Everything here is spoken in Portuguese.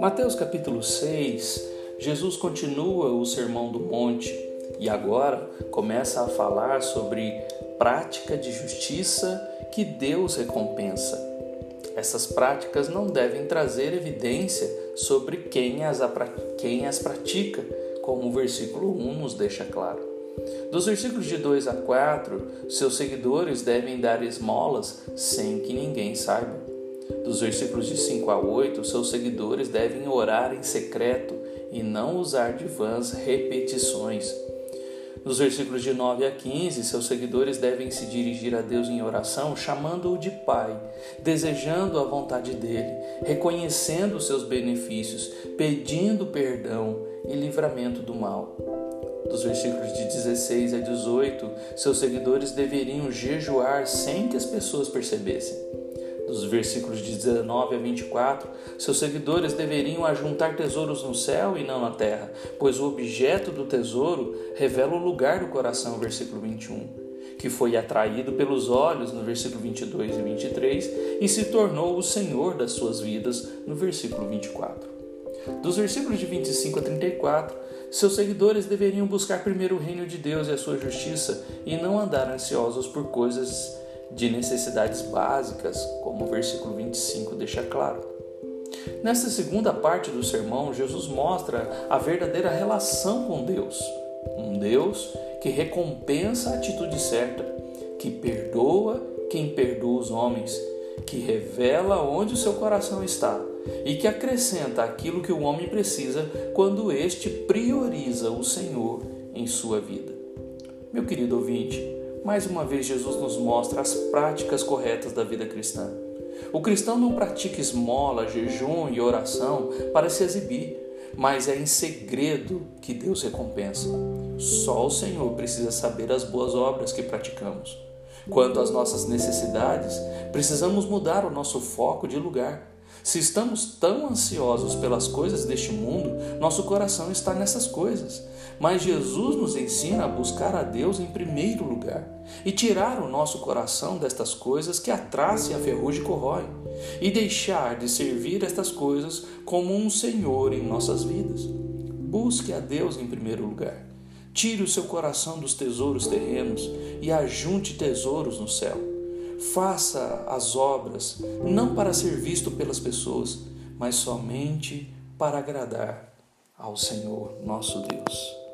Mateus capítulo 6, Jesus continua o Sermão do Monte e agora começa a falar sobre prática de justiça que Deus recompensa. Essas práticas não devem trazer evidência sobre quem as, quem as pratica, como o versículo 1 nos deixa claro. Dos versículos de 2 a 4, seus seguidores devem dar esmolas sem que ninguém saiba. Dos versículos de 5 a 8, seus seguidores devem orar em secreto e não usar de vãs repetições. Nos versículos de 9 a 15, seus seguidores devem se dirigir a Deus em oração, chamando-o de Pai, desejando a vontade dele, reconhecendo os seus benefícios, pedindo perdão e livramento do mal. Dos versículos de 16 a 18, seus seguidores deveriam jejuar sem que as pessoas percebessem dos versículos de 19 a 24, seus seguidores deveriam ajuntar tesouros no céu e não na terra, pois o objeto do tesouro revela o lugar do coração, versículo 21 que foi atraído pelos olhos, no versículo 22 e 23, e se tornou o Senhor das suas vidas, no versículo 24. Dos versículos de 25 a 34, seus seguidores deveriam buscar primeiro o reino de Deus e a sua justiça e não andar ansiosos por coisas de necessidades básicas, como o versículo 25 deixa claro. Nessa segunda parte do sermão, Jesus mostra a verdadeira relação com Deus. Um Deus que recompensa a atitude certa, que perdoa quem perdoa os homens, que revela onde o seu coração está e que acrescenta aquilo que o homem precisa quando este prioriza o Senhor em sua vida. Meu querido ouvinte, mais uma vez, Jesus nos mostra as práticas corretas da vida cristã. O cristão não pratica esmola, jejum e oração para se exibir, mas é em segredo que Deus recompensa. Só o Senhor precisa saber as boas obras que praticamos. Quanto às nossas necessidades, precisamos mudar o nosso foco de lugar. Se estamos tão ansiosos pelas coisas deste mundo, nosso coração está nessas coisas. Mas Jesus nos ensina a buscar a Deus em primeiro lugar e tirar o nosso coração destas coisas que a traça e a ferrugem corrói, e deixar de servir estas coisas como um Senhor em nossas vidas. Busque a Deus em primeiro lugar. Tire o seu coração dos tesouros terrenos e ajunte tesouros no céu. Faça as obras não para ser visto pelas pessoas, mas somente para agradar ao Senhor nosso Deus.